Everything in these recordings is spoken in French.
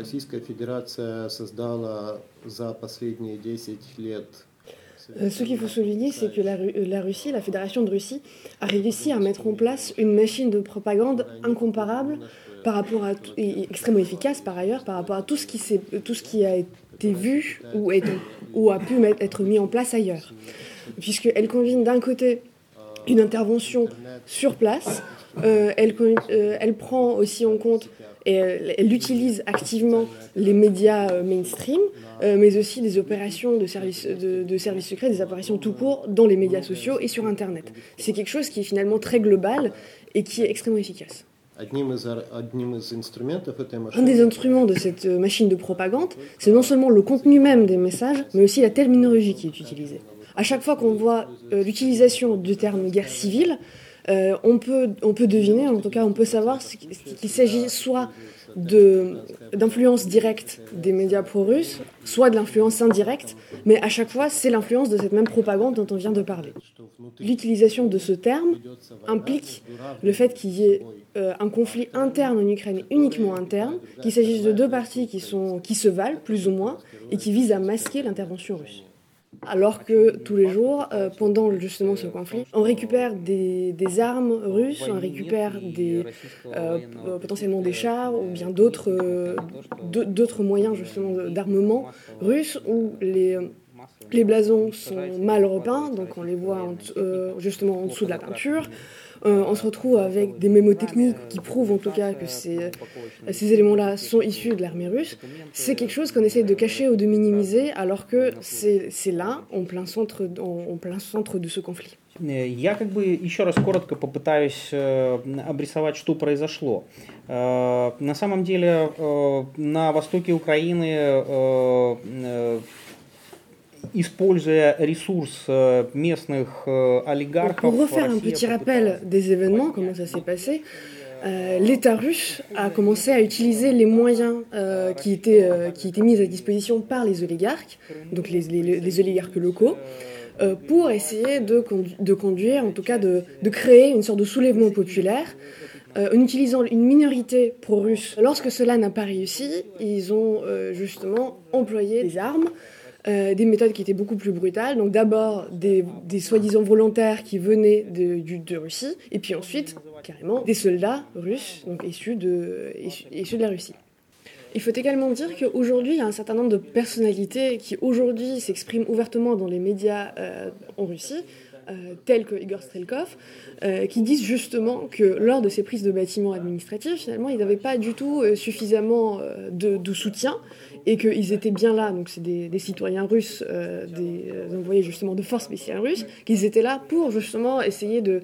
Российская Федерация создала за последние 10 лет Euh, Ce qu'il faut souligner, c'est que la, Ru- euh, la Russie, la Fédération de Russie, a réussi à mettre en place une machine de propagande incomparable par rapport à tout- et extrêmement efficace par ailleurs par rapport à tout ce qui, s'est- tout ce qui a été vu ou, est- ou a pu mettre- être mis en place ailleurs. Puisqu'elle combine d'un côté une intervention sur place, euh, elle, co- euh, elle prend aussi en compte euh, elle, utilise activement les médias euh, mainstream, euh, mais aussi des opérations de services de, de secrets, des apparitions tout court dans les médias sociaux et sur Internet. C'est quelque chose qui est finalement très global et qui est extrêmement efficace. Un des instruments de cette machine de propagande, c'est non seulement le contenu même des messages, mais aussi la terminologie qui est utilisée. À chaque fois qu'on voit l'utilisation du terme guerre civile, euh, on, peut, on peut deviner, en tout cas on peut savoir qu'il s'agit soit d'influence directe des médias pro-russes, soit de l'influence indirecte, mais à chaque fois c'est l'influence de cette même propagande dont on vient de parler. L'utilisation de ce terme implique le fait qu'il y ait euh, un conflit interne en Ukraine, uniquement interne, qu'il s'agisse de deux parties qui, qui se valent plus ou moins et qui visent à masquer l'intervention russe. Alors que tous les jours, euh, pendant justement ce conflit, on récupère des, armes russes, on récupère des, euh, p- potentiellement des chars ou bien d'autres euh, d'au- d'autres moyens justement d'armement russes où les, blasons sont mal repeints, donc on les voit euh, justement en dessous de la peinture. Euh, on se retrouve avec des mémotechniques qui prouvent en tout cas que ces, ces éléments-là sont issus de l'armée russe. C'est quelque chose qu'on essaie de cacher ou de minimiser alors que c'est c'est là, en plein, centre, en, en plein centre de ce conflit. Э, Я как бы еще раз коротко попытаюсь э, обрисовать, что произошло. Э, На самом деле э, на востоке Украины, э, э, используя ресурс э, местных э, Donc, олигархов, pour refaire un Россия petit попыталась- rappel des événements, comment ça s'est passé, euh, l'État russe a commencé à utiliser les moyens euh, qui, étaient, euh, qui étaient mis à disposition par les oligarques, donc les, les- les oligarques locaux, euh, pour essayer de, condu- de conduire, en tout cas de, de créer une sorte de soulèvement populaire euh, en utilisant une minorité pro-russe. Lorsque cela n'a pas réussi, ils ont euh, justement employé des armes, euh, des méthodes qui étaient beaucoup plus brutales. Donc d'abord des, des soi-disant volontaires qui venaient de, de Russie, et puis ensuite carrément des soldats russes, donc issus de, issus, issus de la Russie. Il faut également dire qu'aujourd'hui, il y a un certain nombre de personnalités qui aujourd'hui s'expriment ouvertement dans les médias euh, en Russie, euh, tels que Igor Strelkov, euh, qui disent justement que lors de ces prises de bâtiments administratifs, finalement, ils n'avaient pas du tout euh, suffisamment de, soutien et qu'ils étaient bien là, donc c'est des, citoyens russes, des envoyés justement de forces spéciales russes, qu'ils étaient là pour justement essayer de,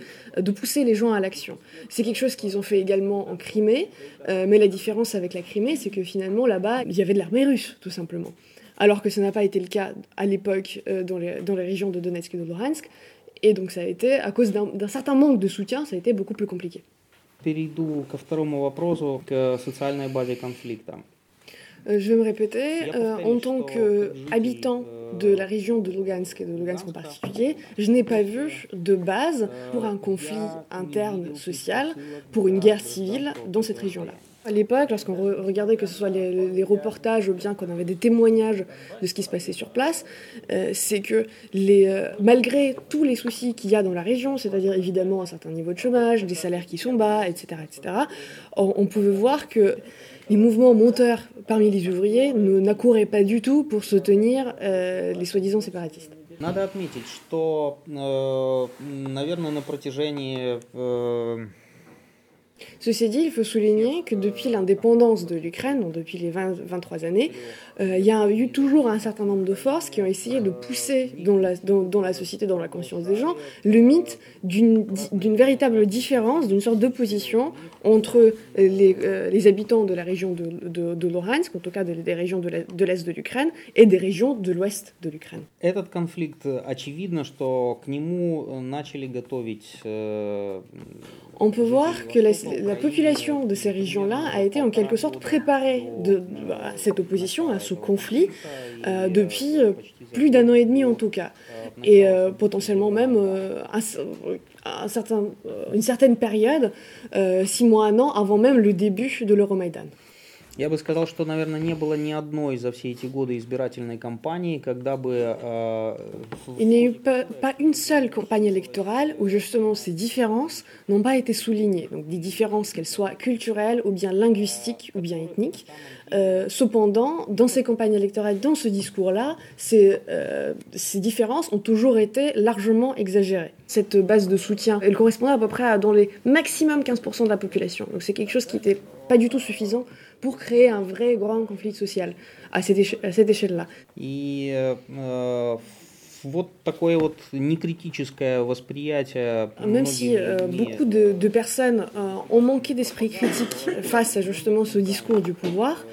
pousser les gens à l'action. C'est quelque chose qu'ils ont fait également en Crimée, mais la différence avec la Crimée, c'est que finalement là-bas, il y avait de l'armée russe, tout simplement. Alors que ce n'a pas été le cas à l'époque dans, les, dans les régions de Donetsk et de Luhansk. Et donc ça a été, à cause d'un d'un certain manque de soutien, ça a été beaucoup plus compliqué. Перейду ко второму вопросу, к социальной базе конфликта. Euh, je vais me répéter, euh, en tant qu'habitant de la région de Lugansk et de Lugansk en particulier, je n'ai pas vu de base pour un conflit interne social, pour une guerre civile dans cette région-là. À l'époque, lorsqu'on re- regardait que ce soit les, les reportages ou bien qu'on avait des témoignages de ce qui se passait sur place, euh, c'est que les, euh, malgré tous les soucis qu'il y a dans la région, c'est-à-dire évidemment un certain niveau de chômage, des salaires qui sont bas, etc., etc., on, on pouvait voir que les mouvements monteurs parmi les ouvriers ne- n'accouraient pas du tout pour soutenir euh, les soi-disant séparatistes. Надо отметить, что, э, наверное, на протяжении э, Ceci dit, il faut souligner que depuis l'indépendance de l'Ukraine, donc depuis les 20 23 années, il y a eu toujours un certain nombre de forces qui ont essayé de pousser dans la, dans, dans la société, dans la conscience des gens, le mythe d'une di- d'une véritable différence, d'une sorte d'opposition entre les, euh, les habitants de la région de, de, de Luhansk, en tout cas de- des régions de l'Est de l'Est de l'Ukraine, et des régions de l'Ouest de l'Ukraine. Этот конфликт, э, очевидно, что к нему э, начали готовить э, On peut voir que la, la population de ces régions-là a été en quelque sorte préparée de, à cette opposition, à ce conflit, euh, depuis euh, plus d'un an et demi en tout cas. Et euh, potentiellement même un, une certaine période, six mois, un an, avant même le début de l'Euromaïdan. Я бы сказал, что, наверное, не было ни одной за все эти годы избирательной кампании, когда бы... Э, Il n'y a eu pas, pas, une seule campagne électorale où justement ces différences n'ont pas été soulignées. Donc des différences, qu'elles soient culturelles ou bien linguistiques ou bien ethniques. Euh, cependant, dans ces campagnes électorales, dans ce discours-là, ces, euh, ces, différences ont toujours été largement exagérées. Cette base de soutien, elle correspondait à peu près à dans les maximum 15% de la population. Donc c'est quelque chose qui n'était pas du tout suffisant pour créer un vrai grand conflit social à cette, éche à cette échelle-là. И э, вот такое вот некритическое восприятие. Même si euh, beaucoup de, de personnes euh, ont manqué d'esprit critique face à justement ce discours du pouvoir,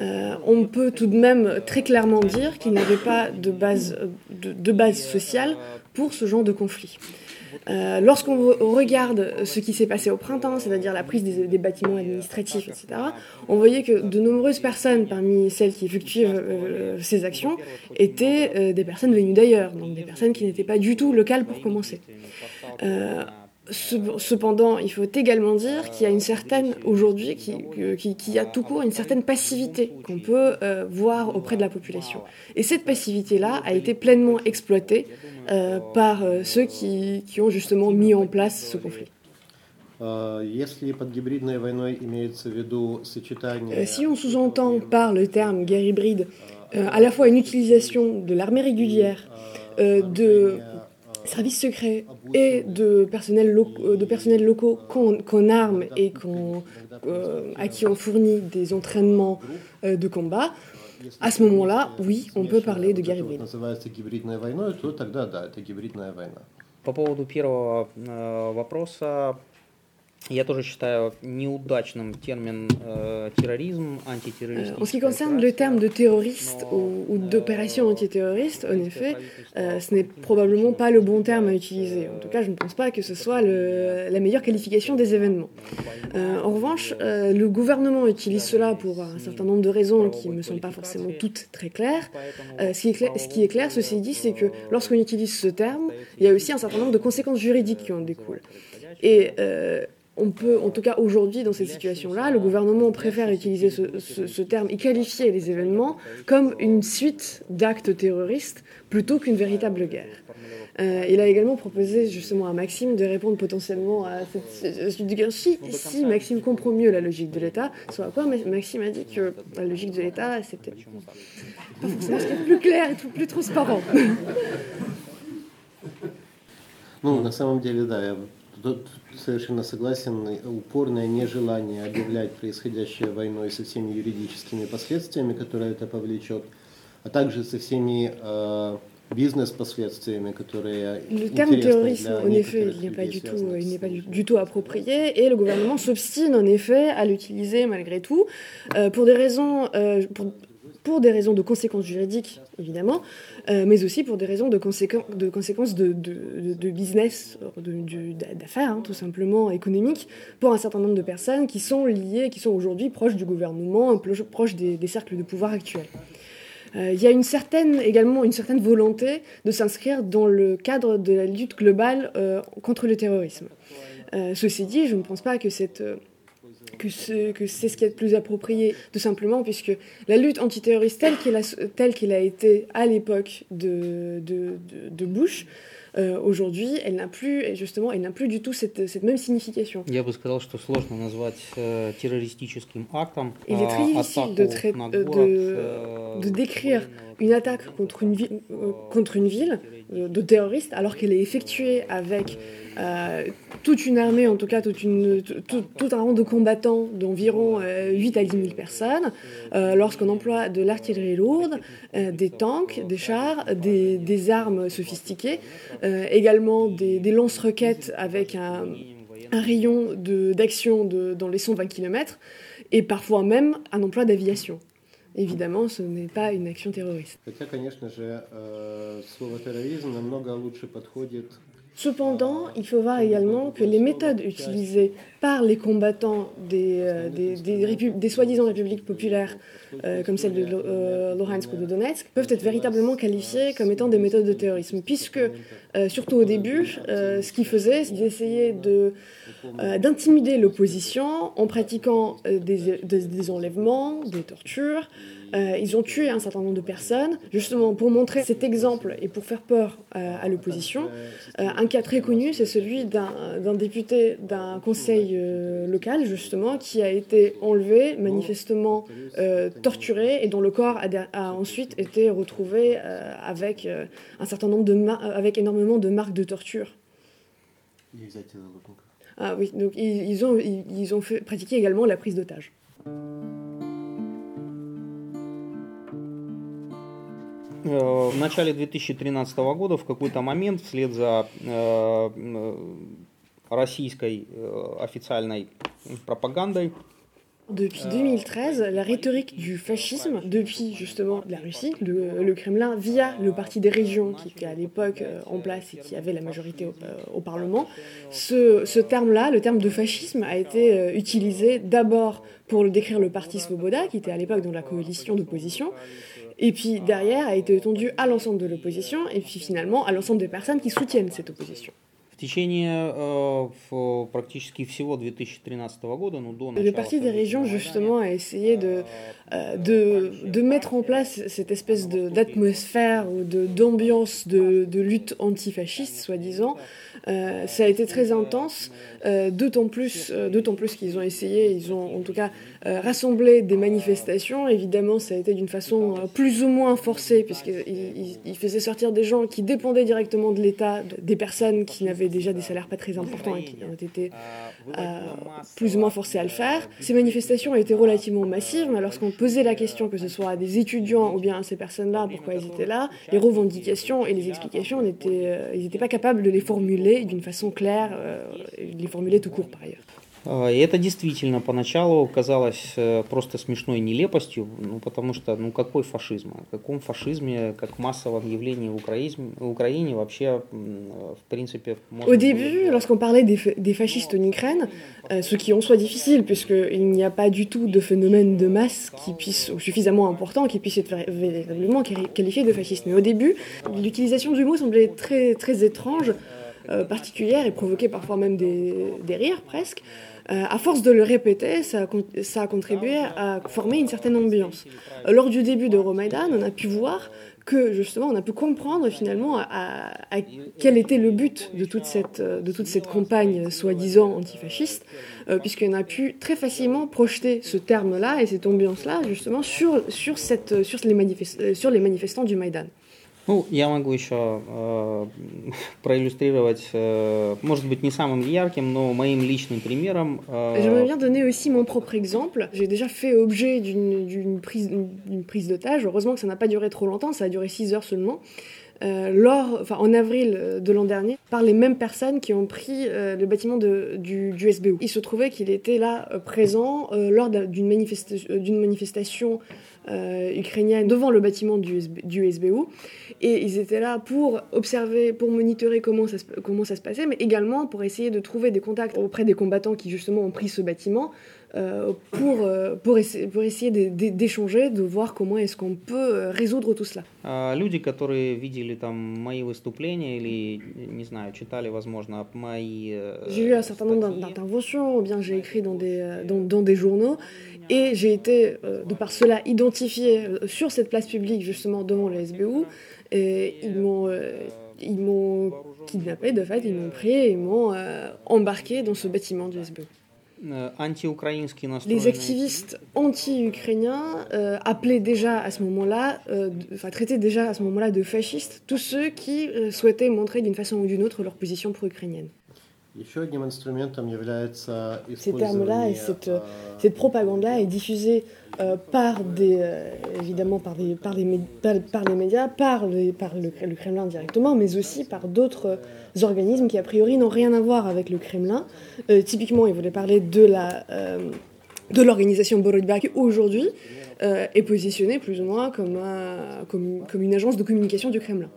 euh, on peut tout de même très clairement dire qu'il n'y avait pas de base, de, de base sociale pour ce genre de conflit. Euh, Lorsqu'on regarde ce qui s'est passé au printemps, c'est-à-dire la prise des, bâtiments administratifs, etc., on voyait que de nombreuses personnes parmi celles qui effectuaient euh, ces actions étaient euh, des personnes venues d'ailleurs, donc des personnes qui n'étaient pas du tout locales pour commencer. Cependant, il faut également dire qu'il y a une certaine, aujourd'hui, qui, qui, qui, a tout court une certaine passivité qu'on peut euh, voir auprès de la population. Et cette passivité-là a été pleinement exploitée euh, par euh, ceux qui, qui, ont justement mis en place ce conflit. Si on sous-entend par le terme guerre hybride à la fois une utilisation de l'armée régulière, de services secrets et de personnels locaux, de personnels locaux qu'on qu arme et qu'on euh, à qui on fournit des entraînements euh, de combat, à ce moment-là, oui, on peut parler de guerre hybride. По поводу первого вопроса, Я тоже считаю неудачным термин э, терроризм, антитеррористический. En ce qui concerne le terme de terroriste ou, ou d'opération antiterroriste, en effet, euh, ce n'est probablement pas le bon terme à utiliser. En tout cas, je ne pense pas que ce soit le, la meilleure qualification des événements. Euh, en revanche, euh, le gouvernement utilise cela pour un certain nombre de raisons qui ne me sont pas forcément toutes très claires. Euh, ce, qui est clair, ce qui est clair, ceci dit, c'est que lorsqu'on utilise ce terme, il y a aussi un certain nombre de conséquences juridiques qui en découlent. Et euh, on peut, en tout cas aujourd'hui, dans cette situation-là, le gouvernement préfère utiliser ce, ce, ce, terme et qualifier les événements comme une suite d'actes terroristes plutôt qu'une véritable guerre. Euh, il a également proposé justement à Maxime de répondre potentiellement à cette suite Si, si Maxime comprend mieux la logique de l'État, soit quoi Maxime a dit que la logique de l'État, c'était pas forcément ce qui est plus clair et plus transparent. Ну, на самом деле, да, я Тут совершенно согласен. Упорное нежелание объявлять происходящее войной со всеми юридическими последствиями, которые это повлечет, а также со всеми э, бизнес-последствиями, которые Le terme terrorisme, en effet, il n'est pas, du tout, il n'est pas du, du, tout approprié et le gouvernement s'obstine en effet à l'utiliser malgré tout euh, pour des raisons, euh, pour, pour des raisons de conséquences juridiques, évidemment, euh, mais aussi pour des raisons de, conséquences de, business, d'affaires, hein, tout simplement économiques, pour un certain nombre de personnes qui sont liées, qui sont aujourd'hui proches du gouvernement, proches des, cercles de pouvoir actuels. Euh, il y a une certaine, également une certaine volonté de s'inscrire dans le cadre de la lutte globale euh, contre le terrorisme. Euh, ceci dit, je ne pense pas que cette que c'est que ce qui est le plus approprié, tout simplement, puisque la lutte antiterroriste telle qu'elle a, telle qu'elle a été à l'époque de, de, de, de, Bush, euh, aujourd'hui, elle n'a plus, justement, elle n'a plus du tout cette, cette même signification. Я бы сказал, что сложно назвать э, террористическим актом. Il est très difficile de, trai- de, euh, de décrire une attaque contre une, vi- euh, contre une ville de terroristes alors qu'elle est effectuée avec euh, toute une armée, en tout cas toute une, tout, tout un rang de combattants d'environ euh, 8 à 10 000 personnes, euh, lorsqu'on emploie de l'artillerie lourde, euh, des tanks, des chars, des, des armes sophistiquées, euh, également des, des lance-roquettes avec un, un rayon d'action dans les 120 km, et parfois même un emploi d'aviation. Évidemment, ce n'est pas une action terroriste. Хотя, конечно же, слово терроризм намного лучше подходит Cependant, il faut voir également que les méthodes utilisées par les combattants des, euh, soi-disant républiques populaires, euh, comme celle de euh, Luhansk ou de Donetsk, peuvent être véritablement qualifiées comme étant des méthodes de terrorisme, puisque euh, surtout au début, ce qu'ils faisaient, c'est de, euh, d'intimider l'opposition en pratiquant des enlèvements, des tortures. Euh, ils ont tué un certain nombre de personnes, justement pour montrer cet exemple et pour faire peur euh, à l'opposition. Euh, un cas très connu, c'est celui d'un député d'un conseil local, justement, qui a été enlevé, manifestement torturé, et dont le corps a, ensuite été retrouvé avec, un certain nombre de avec énormément de marques de torture. Ah oui, donc ils, ont, pratiqué également la prise d'otage. В начале 2013 года в какой-то момент вслед за э, э, российской э, официальной пропагандой Depuis 2013, la rhétorique du fascisme, depuis justement la Russie, le, le Kremlin, via le Parti des régions qui était à l'époque euh, en place et qui avait la majorité au, euh, au Parlement, ce, ce terme-là, le terme de fascisme, a été euh, utilisé d'abord pour le décrire le Parti Svoboda, qui était à l'époque dans la coalition d'opposition, et puis derrière a été étendu à l'ensemble de l'opposition, et puis finalement à l'ensemble des personnes qui soutiennent cette opposition. Le parti des régions, justement, a essayé euh, de, de, mettre en place cette espèce d'atmosphère ou d'ambiance de, de, lutte antifasciste, soi-disant. Euh, ça a été très intense, euh, d'autant plus, d'autant plus qu'ils ont essayé, ils ont en tout cas euh, rassemblé des manifestations. Évidemment, ça a été d'une façon euh, plus ou moins forcée, ils faisaient sortir des gens qui dépendaient directement de l'État, des personnes qui n'avaient déjà des salaires pas très importants et qui ont été euh, plus ou moins forcés à le faire. Ces manifestations ont été relativement massives, mais lorsqu'on posait la question, que ce soit à des étudiants ou bien à ces personnes-là, pourquoi ils étaient là, les revendications et les explications, ils n'étaient pas capables de les formuler d'une façon claire, les formuler tout court par ailleurs. А, И это действительно поначалу казалось э, просто смешной нелепостью, ну, потому что, ну, какой фашизм? О каком фашизме, как массовом явлении в Украине, в Украине вообще, м, в принципе, можно Au было début, говорить? lorsqu'on parlait des, fa- des fascistes en Ukraine, euh, ce qui en soit difficile, puisqu'il n'y a pas du tout de phénomène de masse qui puisse, ou suffisamment important, qui puisse être vé- véritablement quali- qualifié de fasciste. Mais au début, l'utilisation du mot semblait très, très étrange, euh, particulière, et provoquait parfois même des, des rires presque. Euh, à force de le répéter, ça a, contribué à former une certaine ambiance. Lors du début d'Euromaïdan, on a pu voir que justement on a pu comprendre finalement à, quel était le but de toute cette, euh, de toute cette campagne soi-disant antifasciste, euh, puisqu'on a pu très facilement projeter ce terme-là et cette ambiance-là justement sur, sur, cette, sur, les sur les manifestants du Maïdan. Ну, я могу еще э, проиллюстрировать, э, может быть, не самым ярким, но моим личным примером. э, J'aimerais bien donner aussi mon propre exemple. J'ai déjà fait objet d'une d'une prise, d'une prise d'otage. Heureusement que ça n'a pas duré trop longtemps, ça a duré 6 heures seulement. Euh, lors, enfin, en avril euh, de l'an dernier, par les mêmes personnes qui ont pris euh, le bâtiment du, du SBU. Il se trouvait qu'il était là présent lors d'un- d'une manifesta- d'une manifestation ukrainienne devant le bâtiment du, du SBU. Et ils étaient là pour observer, pour monitorer comment ça, se, comment ça se passait, mais également pour essayer de trouver des contacts auprès des combattants qui justement ont pris ce bâtiment euh, pour, euh, pour, essa- pour essayer de- de- d'échanger, de voir comment est-ce qu'on peut euh, résoudre tout cela. А, Люди, которые видели там мои выступления или, не знаю, читали, возможно, мои э, J'ai eu un certain nombre d'in- статьи, d'interventions, ou bien j'ai écrit dans des, euh, dans, dans des journaux, et j'ai été, euh, de par cela, identifié euh, sur cette place publique, justement, devant le SBU, et ils m'ont... euh, ils m'ont kidnappé, de fait, ils m'ont pris et ils m'ont euh, embarqué dans ce bâtiment du SBU. Les activistes anti-ukrainiens euh, appelaient déjà à ce moment-là, euh, traitaient déjà à ce moment-là de fascistes tous ceux qui euh, souhaitaient montrer d'une façon ou d'une autre leur position pro-ukrainienne. Ces termes-là et cette, propagande-là est diffusée э, par des, euh, évidemment par, des, par, des, par, les médias, par, les, par le, Kremlin directement, mais aussi par d'autres organismes qui a priori n'ont rien à voir avec le Kremlin. Euh, typiquement, il voulait parler de euh, l'organisation Borodba qui aujourd'hui est positionnée plus ou moins comme, un, comme, comme une agence de communication du Kremlin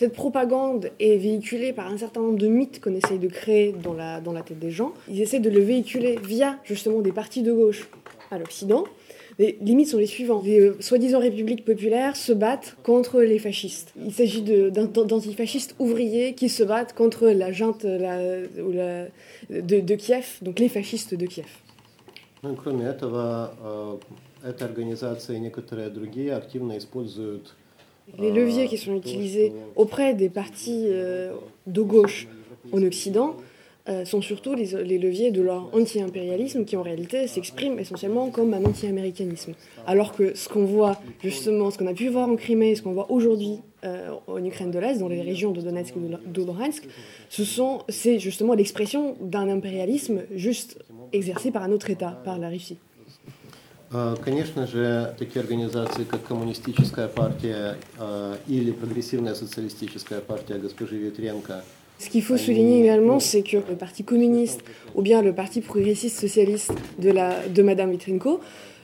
Cette propagande est véhiculée par un certain nombre de mythes qu'on essaye de créer dans la, dans la tête des gens. Ils essaient de le véhiculer via justement des partis de gauche à l'Occident, Les limites sont les suivantes. Les euh, soi-disant républiques populaires se battent contre les fascistes. Il s'agit de- d'an- d'antifascistes ouvriers qui se battent contre la junte la- ou la- de, de Kiev, donc les fascistes de Kiev. Ну и кроме этого, э, эта организация и некоторые другие активно используют les leviers qui sont utilisés auprès des partis euh, de gauche en Occident euh, sont surtout les, leviers de leur anti-impérialisme qui en réalité s'exprime essentiellement comme un anti-américanisme. Alors que ce qu'on voit justement, ce qu'on a pu voir en Crimée, ce qu'on voit aujourd'hui euh, en Ukraine de l'Est, dans les régions de Donetsk et de Luhansk, c'est justement l'expression d'un impérialisme juste exercé par un autre État, par la Russie. Э, Конечно же, такие организации, как Коммунистическая партия э, или Прогрессивная социалистическая партия госпожи Ветренко, Ce qu'il faut souligner également, c'est que le Parti communiste ou bien le Parti progressiste socialiste de, la, de Madame Vitrenko,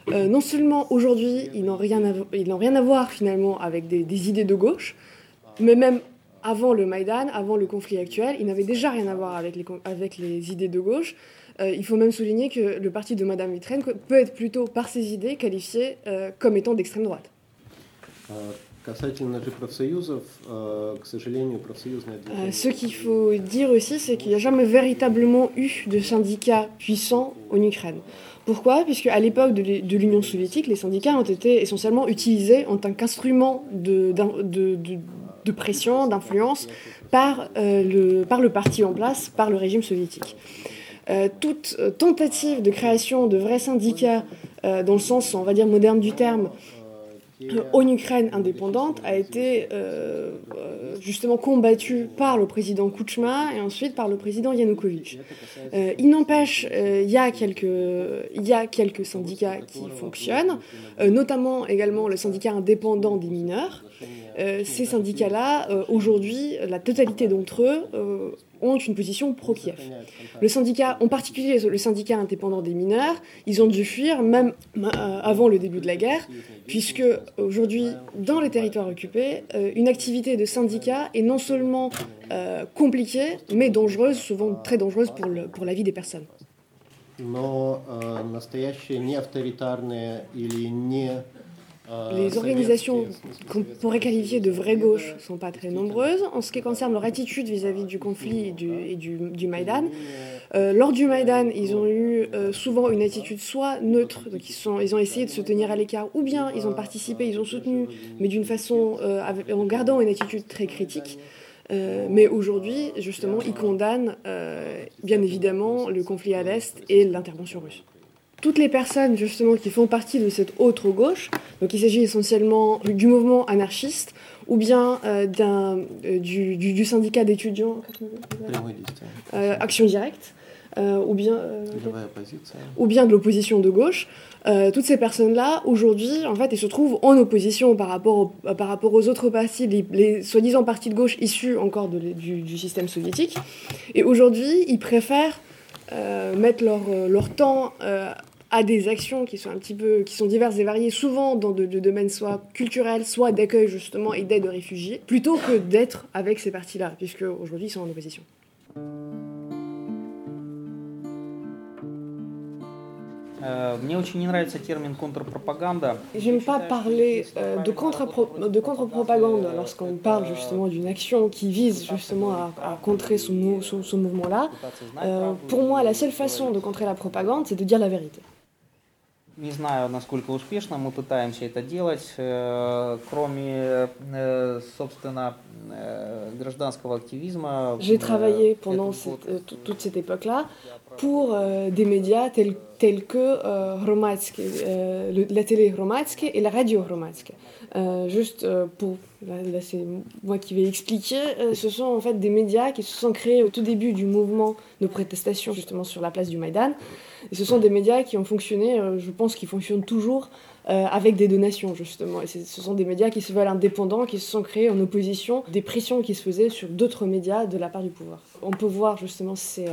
euh, non seulement aujourd'hui, ils n'ont rien, à vo- ils n'ont rien à voir finalement avec des, des idées de gauche, mais même avant le Maïdan, avant le conflit actuel, ils n'avaient déjà rien à voir avec les, con- avec les idées de gauche. Euh, il faut même souligner que le parti de Madame Vitrenko peut être plutôt, par ses idées, qualifié euh, comme étant d'extrême droite. Э, Касательно же профсоюзов, э, к сожалению, профсоюзное Euh, движение... ce qu'il faut dire aussi, c'est qu'il n'y a jamais véritablement eu de syndicats puissants en Ukraine. Pourquoi Puisque à l'époque de l'U- de l'Union soviétique, les syndicats ont été essentiellement utilisés en tant qu'instrument de, d'in- de- de- de pression, d'influence par, euh, le, par le parti en place, par le régime soviétique. Euh, toute euh, tentative de création de vrais syndicats, euh, dans le sens, on va dire, moderne du terme, en Ukraine indépendante a été justement combattue par le président Kuchma et ensuite par le président Yanukovych. Il n'empêche, il y, a quelques- syndicats qui fonctionnent, notamment également le syndicat indépendant des mineurs. Ces syndicats-là, aujourd'hui, la totalité d'entre eux ont une position pro-Kiev. Le syndicat, en particulier le syndicat indépendant des mineurs, ils ont dû fuir même euh, avant le début de la guerre, puisque aujourd'hui, dans les territoires occupés, euh, une activité de syndicat est non seulement euh, compliquée, mais dangereuse, souvent très dangereuse pour, le- pour la vie des personnes. Но э, настоящие не авторитарные или не э, les organisations qu'on pourrait qualifier de vraie gauche ne sont pas très nombreuses. En ce qui concerne leur attitude vis-à-vis du conflit et du, Maïdan, euh, lors du Maïdan, ils ont eu euh, souvent une attitude soit neutre, donc ils, ils ont essayé de se tenir à l'écart, ou bien ils ont participé, ils ont soutenu, mais d'une façon, euh, en gardant une attitude très critique. Mais aujourd'hui, justement, ils condamnent bien évidemment le conflit à l'Est et l'intervention russe toutes les personnes justement qui font partie de cette autre gauche, donc il s'agit essentiellement du mouvement anarchiste ou bien euh, d'un, euh, du, syndicat d'étudiants euh, Action Directe, ou bien, ou bien de l'opposition de gauche. toutes ces personnes-là, aujourd'hui, en fait, elles se trouvent en opposition par rapport, par rapport aux autres partis, les, soi-disant partis de gauche issus encore du, du système soviétique. Et aujourd'hui, ils préfèrent mettre leur, leur temps à des actions qui sont un petit peu qui sont diverses et variées, souvent dans de, domaines soit culturels, soit d'accueil justement et d'aide aux réfugiés, plutôt que d'être avec ces partis-là, puisque aujourd'hui ils sont en opposition. J'aime pas parler euh, de contre-propagande lorsqu'on parle justement d'une action qui vise justement à, contrer ce, mouvement-là. Euh, pour moi, la seule façon de contrer la propagande, c'est de dire la vérité. Не знаю, насколько успешно мы пытаемся это делать. Э, Кроме, э, собственно, э, гражданского активизма. J'ai travaillé pendant cette- tout- toute cette époque-là pour des médias tels, tels que euh, euh, la télé Hromadske et la radio Hromadske. Euh, juste pour, là, c'est moi qui vais expliquer, ce sont en fait des médias qui se sont créés au tout début du mouvement de protestation justement sur la place du Maïdan. Et ce sont des médias qui ont fonctionné, je pense qu'ils fonctionnent toujours avec des donations justement. Et ce sont des médias qui se veulent indépendants, qui se sont créés en opposition des pressions qui se faisaient sur d'autres médias de la part du pouvoir. On peut voir justement c'est,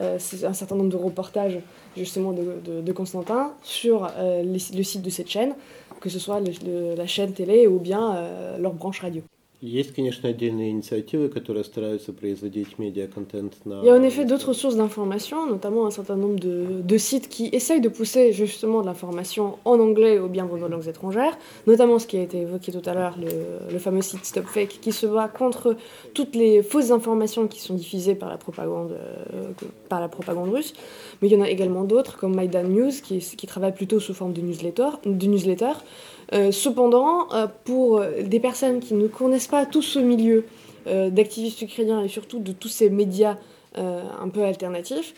euh, un certain nombre de reportages justement de, de- Constantin sur euh, le site de cette chaîne, que ce soit la chaîne télé ou bien euh, leur branche radio. Есть, конечно, отдельные инициативы, которые стараются производить média-контент на... Il y a en effet d'autres sources d'information, notamment un certain nombre de, de, sites qui essayent de pousser justement de l'information en anglais ou bien dans nos langues étrangères, notamment ce qui a été évoqué tout à l'heure, le, le, fameux site StopFake, qui se bat contre toutes les fausses informations qui sont diffusées par la propagande, euh, par la propagande russe. Mais il y en a également d'autres, comme Maidan News, qui, qui travaille plutôt sous forme de newsletter, de newsletter euh, cependant, euh, pour des personnes qui ne connaissent pas tout ce milieu euh, d'activistes ukrainiens et surtout de tous ces médias un peu alternatifs,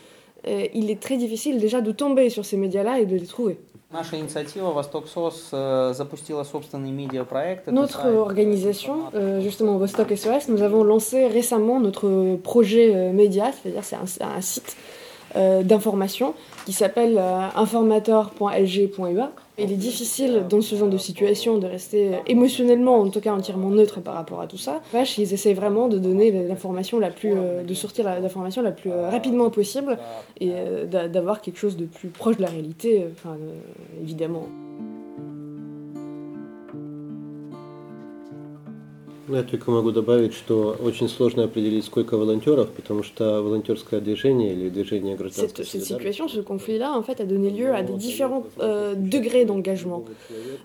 il est très difficile déjà de tomber sur ces médias-là et de les trouver. Notre organisation, justement Vostok SOS, nous avons lancé récemment notre projet média, c'est-à-dire c'est un, un, site d'information qui s'appelle informator.lg.ua il est difficile dans ce genre de situation de rester émotionnellement, en tout cas entièrement neutre par rapport à tout ça. Vache, ils essayent vraiment de donner l'information la plus, euh, de sortir l'information la plus euh, rapidement possible et euh, d'avoir quelque chose de plus proche de la réalité, enfin, évidemment. Я только могу добавить, что очень сложно определить, сколько волонтеров, потому что волонтерское движение или движение гражданской Cette, cette situation, ce conflit-là, en fait, a donné lieu à des différents euh, degrés d'engagement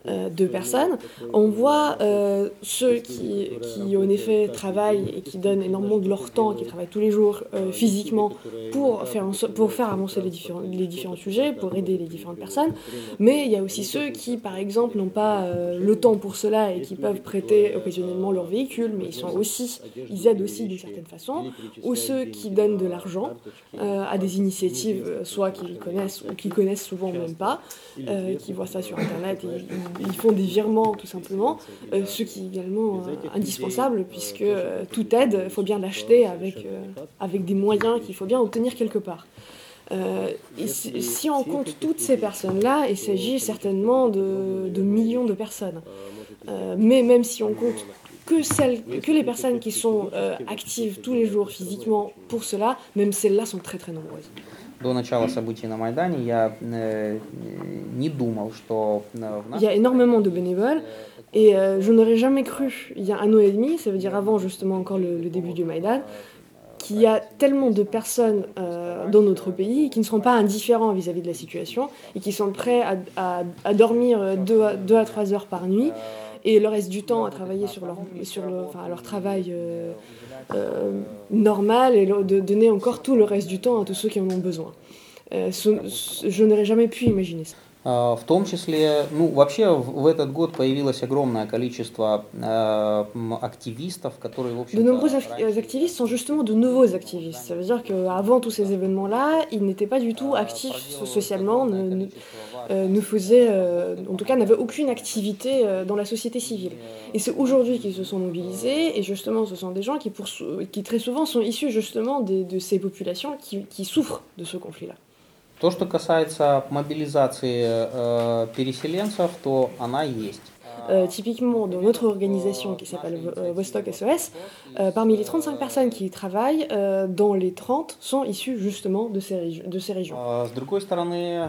euh, de personnes. On voit euh, ceux qui, qui, en effet, travaillent et qui donnent énormément de leur temps, qui travaillent tous les jours euh, physiquement pour faire, pour faire avancer les différents, les différents sujets, pour aider les différentes personnes. Mais il y a aussi ceux qui, par exemple, n'ont pas euh, le temps pour cela et qui peuvent prêter occasionnellement leur véhicule, mais ils sont aussi, ils aident aussi d'une certaine façon, ou ceux qui donnent de l'argent euh, à des initiatives, euh, soit qu'ils connaissent ou qu'ils connaissent souvent même pas, euh, qui voient ça sur internet et ils, font des virements tout simplement, euh, ce qui est également indispensable puisque toute aide, il faut bien l'acheter avec, avec des moyens qu'il faut bien obtenir quelque part. Euh, et si, si on compte toutes ces personnes-là, il s'agit certainement de, de, millions de personnes. Euh, mais même si on compte que, celles, que les personnes qui sont euh, actives tous les jours physiquement pour cela, même celles-là sont très très nombreuses. Il y a énormément de bénévoles et э, je n'aurais jamais cru, il y a un an et demi, ça veut dire avant justement encore le, début du Maïdan, qu'il y a tellement de personnes euh, dans notre pays qui ne sont pas indifférents vis-à-vis de la situation et qui sont prêts à, à dormir euh, 2 à 3 heures par nuit et le reste du temps à travailler sur leur, sur le, enfin, leur travail euh, euh, normal et de donner encore tout le reste du temps à tous ceux qui en ont besoin. Euh, ce, ce, je n'aurais jamais pu imaginer ça. В том числе, ну, вообще в этот год появилось огромное количество э, активистов, которые, в общем De nombreux activistes sont justement de nouveaux activistes. Ça veut dire qu'avant tous ces événements-là, ils n'étaient pas du tout actifs socialement, ne, ne, euh, ne faisaient, euh, en tout cas, n'avaient aucune activité euh, dans la société civile. Et c'est aujourd'hui qu'ils se sont mobilisés, et justement, ce sont des gens qui, pour, qui très souvent sont issus justement des, de ces populations qui, qui souffrent de ce conflit-là. То, что касается мобилизации э, переселенцев, то она есть. Euh, typiquement, dans notre organisation qui s'appelle euh, Vostok SOS, euh, parmi les 35 personnes qui y travaillent, euh, dans les 30 sont issues justement de ces, de ces régions. С другой стороны,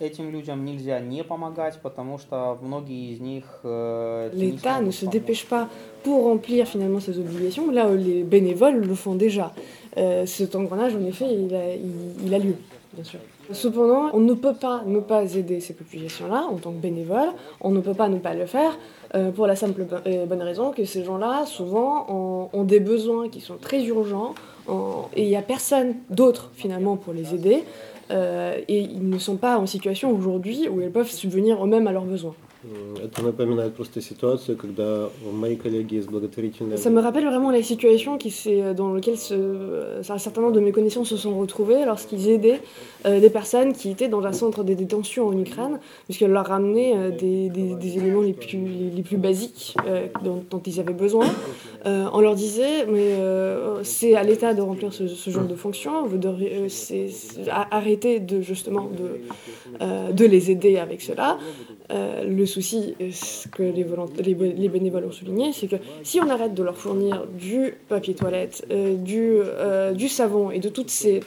этим людям нельзя не помогать, потому что многие из них... L'État ne se dépêche pas pour remplir finalement ses obligations, là où les bénévoles le font déjà. Euh, cet engrenage, en effet, il a, lieu, bien sûr. Cependant, on ne peut pas ne pas aider ces populations-là en tant que bénévole, on ne peut pas ne pas le faire euh, pour la simple et bonne raison que ces gens-là, souvent, ont, des besoins qui sont très urgents en, et il n'y a personne d'autre finalement pour les aider euh, et ils ne sont pas en situation aujourd'hui où ils peuvent subvenir eux-mêmes à leurs besoins. Это напоминает просто ситуацию, когда мои коллеги из благотворительной... Ça me rappelle vraiment la situation qui dans laquelle ce, un certain nombre de mes connaissances se sont retrouvés lorsqu'ils aidaient euh, des personnes qui étaient dans un centre de détention en Ukraine, puisqu'elles leur ramenaient euh, des, des, des, éléments les plus, les, les plus basiques euh, dont, dont, ils avaient besoin. Euh, on leur disait, mais euh, c'est à l'État de remplir ce, ce, genre de fonction, vous devrez, c'est, arrêter de, justement de, de les aider avec cela. le souci, ce que les, les, les, bénévoles ont souligné, c'est que si on arrête de leur fournir du papier toilette, euh, du, euh, du, savon et de toutes ces,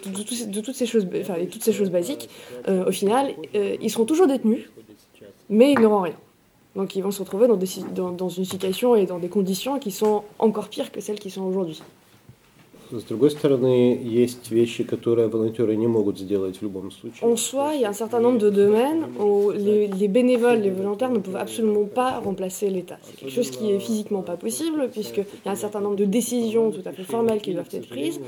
choses, basiques, euh, au final, ils seront toujours détenus, mais ils n'auront rien. Donc ils vont se retrouver dans une situation et dans des conditions qui sont encore pires que celles qui sont aujourd'hui. С другой стороны, есть вещи, которые волонтеры не могут сделать в любом случае. En soi, il y a un certain nombre de domaines où les, les bénévoles, les volontaires ne peuvent absolument pas remplacer l'État. C'est quelque chose qui est physiquement pas possible, puisqu'il y a un certain nombre de décisions tout à fait formelles qui doivent être prises.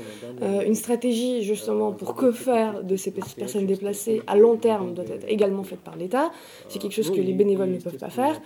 Euh, une stratégie, justement, pour que faire de ces personnes déplacées à long terme doit être également faite par l'État. C'est quelque chose que les bénévoles ne peuvent pas faire.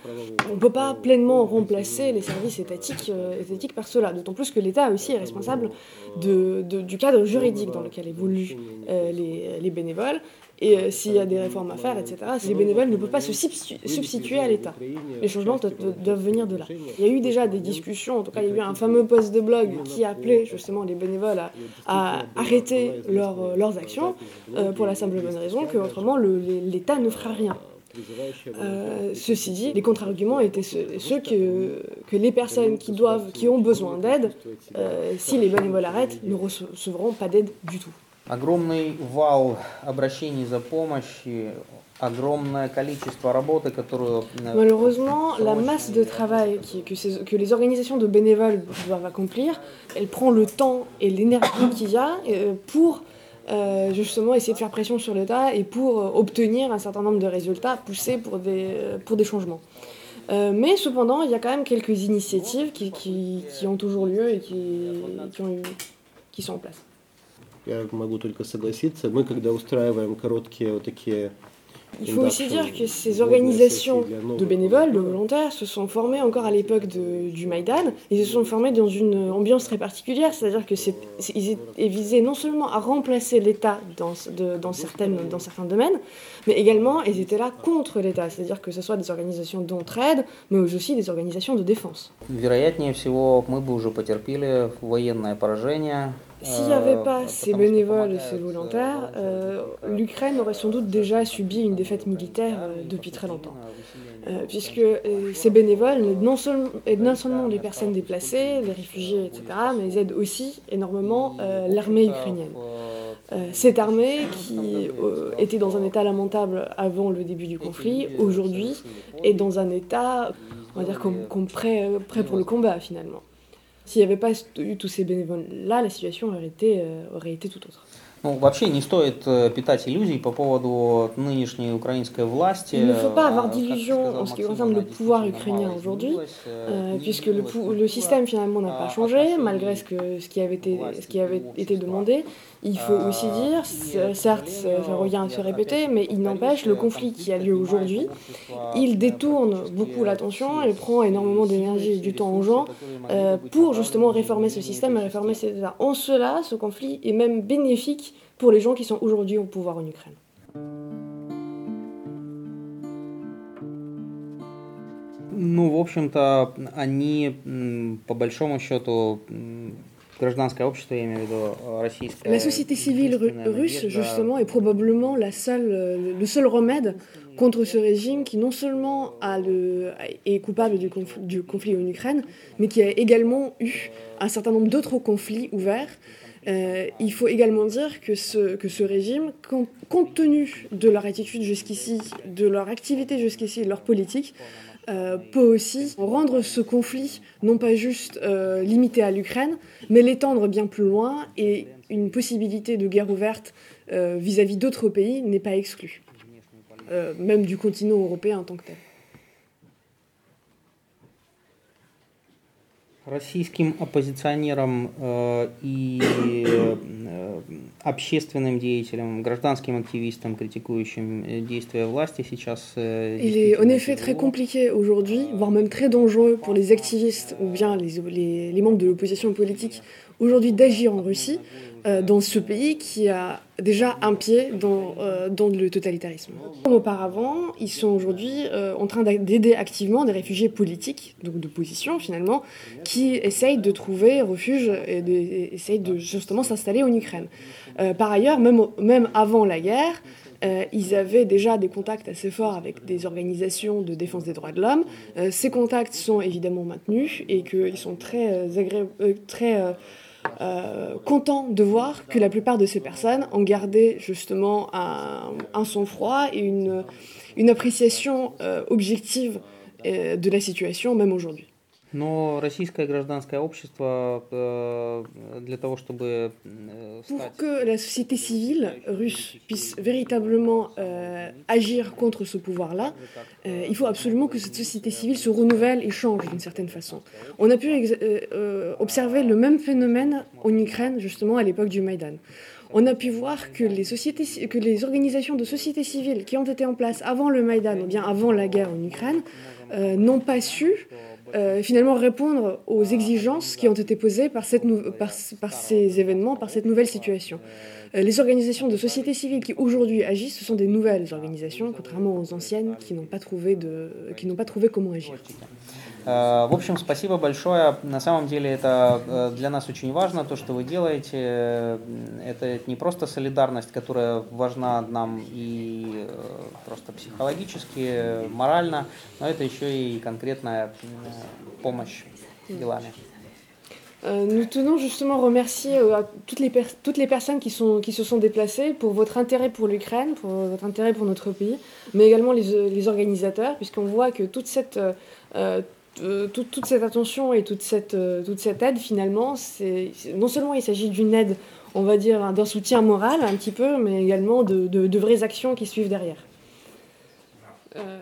On ne peut pas pleinement remplacer les services étatiques, euh, étatiques par cela, d'autant plus que l'État aussi est responsable de, de, du cadre juridique dans lequel évoluent euh, les, les, bénévoles. Et euh, s'il y a des réformes à faire, etc., les bénévoles ne peuvent pas se substituer à l'État. Les changements doivent venir de là. Il y a eu déjà des discussions, en tout cas il y a eu un fameux post de blog qui appelait justement les bénévoles à, à arrêter leur, euh, leurs actions, euh, pour la simple bonne raison qu'autrement l'État ne fera rien. Euh, ceci dit, les contre-arguments étaient ceux, ceux, que, que les personnes qui, doivent, qui ont besoin d'aide, euh, si les bénévoles arrêtent, ne recevront pas d'aide du tout. Огромный вал обращений за помощью, огромное количество работы, которую... Malheureusement, la masse de travail qui, que, ces, que les organisations de bénévoles doivent accomplir, elle prend le temps et l'énergie qu'il y a euh, pour euh, justement essayer de faire pression sur l'État et pour euh, obtenir un certain nombre de résultats, pousser pour des, pour des changements. Euh, mais cependant, il y a quand même quelques initiatives qui, qui, qui ont toujours lieu et qui, qui, ont eu, qui sont en place. Я могу только согласиться. Мы, когда устраиваем короткие вот такие il faut aussi dire que ces organisations de bénévoles, de volontaires, se sont formées encore à l'époque du Maïdan et se sont formées dans une ambiance très particulière, c'est-à-dire qu'ils visaient non seulement à remplacer l'État dans, de, dans, certaines, dans certains domaines, mais également ils étaient là contre l'État, c'est-à-dire que ce soit des organisations d'entraide, mais aussi des organisations de défense. Вероятнее всего, мы бы уже потерпели военное поражение, s'il n'y avait pas ces bénévoles et ces volontaires, euh, l'Ukraine aurait sans doute déjà subi une défaite militaire euh, depuis très longtemps. Euh, puisque euh, ces bénévoles aident non, seulement, aident non seulement les personnes déplacées, les réfugiés, etc., mais ils aident aussi énormément euh, l'armée ukrainienne. Euh, cette armée, qui était dans un état lamentable avant le début du conflit, aujourd'hui est dans un état, on va dire, comme, comme prêt, prêt pour le combat finalement. S'il n'y avait pas eu tous ces bénévoles-là, la situation aurait été, euh, aurait été tout autre. Ну, вообще не стоит питать иллюзий по поводу нынешней украинской власти. Il ne faut pas avoir d'illusions en ce qui concerne le pouvoir ukrainien aujourd'hui, euh, puisque le, le, système finalement n'a pas changé, malgré ce, que, ce, qui avait été, ce qui avait été demandé. Il faut aussi dire, certes, ça revient à se répéter, mais il n'empêche, le conflit qui a lieu aujourd'hui, il détourne beaucoup l'attention, il prend énormément d'énergie et du temps aux gens euh, pour justement réformer ce système et réformer ces États. En cela, ce conflit est même bénéfique pour les gens qui sont aujourd'hui au pouvoir en Ukraine. Ну, в общем-то, они, по большому счету, гражданское общество, я имею в виду российское... La société civile russe, justement, est probablement la seule, le seul remède contre ce régime qui non seulement a le, est coupable du conflit, du conflit en Ukraine, mais qui a également eu un certain nombre d'autres conflits ouverts euh, il faut également dire que ce, régime, compte, tenu de leur attitude jusqu'ici, de leur activité jusqu'ici, de leur politique, euh, peut aussi rendre ce conflit non pas juste euh, limité à l'Ukraine, mais l'étendre bien plus loin et une possibilité de guerre ouverte vis-à-vis d'autres pays n'est pas exclue, même du continent européen en tant que tel. Российским оппозиционерам э, и э, общественным деятелям, гражданским активистам, критикующим действия власти сейчас. Э, Il est en effet très compliqué aujourd'hui, voire même très dangereux pour les activistes ou bien les, les, les membres de l'opposition politique aujourd'hui d'agir en Russie, euh, dans ce pays qui a déjà un pied dans, euh, le totalitarisme. Comme auparavant, ils sont aujourd'hui euh, en train d'aider activement des réfugiés politiques, donc d'opposition finalement, qui essayent de trouver refuge et essayent de justement s'installer en Ukraine. Euh, par ailleurs, même, avant la guerre, euh, ils avaient déjà des contacts assez forts avec des organisations de défense des droits de l'homme. Euh, ces contacts sont évidemment maintenus et qu'ils sont très, agré... très euh, content de voir que la plupart de ces personnes ont gardé justement un, un sang-froid et une, appréciation euh, objective de la situation même aujourd'hui. Но российское гражданское общество э, для того, чтобы э, Pour que la société civile russe puisse véritablement euh, agir contre ce pouvoir-là, euh, il faut absolument que cette société civile se renouvelle et change d'une certaine façon. On a pu euh, euh, observer le même phénomène en Ukraine, justement, à l'époque du Maïdan. On a pu voir que les, sociétés, que les organisations de société civile qui ont été en place avant le Maïdan, ou bien avant la guerre en Ukraine, euh, n'ont pas su euh, finalement répondre aux exigences qui ont été posées par, ces événements, par cette nouvelle situation. Euh, les organisations de société civile qui aujourd'hui agissent, ce sont des nouvelles organisations, contrairement aux anciennes qui n'ont pas, pas trouvé comment agir. В общем, спасибо большое. На самом деле это для нас очень важно, то, что вы делаете. Это не просто солидарность, которая важна нам и просто психологически, морально, но это еще и конкретная помощь делами. Nous tenons justement à remercier toutes les, toutes les personnes qui, sont, qui se sont déplacées pour votre intérêt pour l'Ukraine, pour votre intérêt pour notre pays, mais également les, les organisateurs, puisqu'on voit que toute cette, euh, euh, toute, cette attention et toute cette, euh, toute cette aide, finalement, c'est non seulement il s'agit d'une aide, on va dire, d'un soutien moral un petit peu, mais également de, de, vraies actions qui suivent derrière. Euh,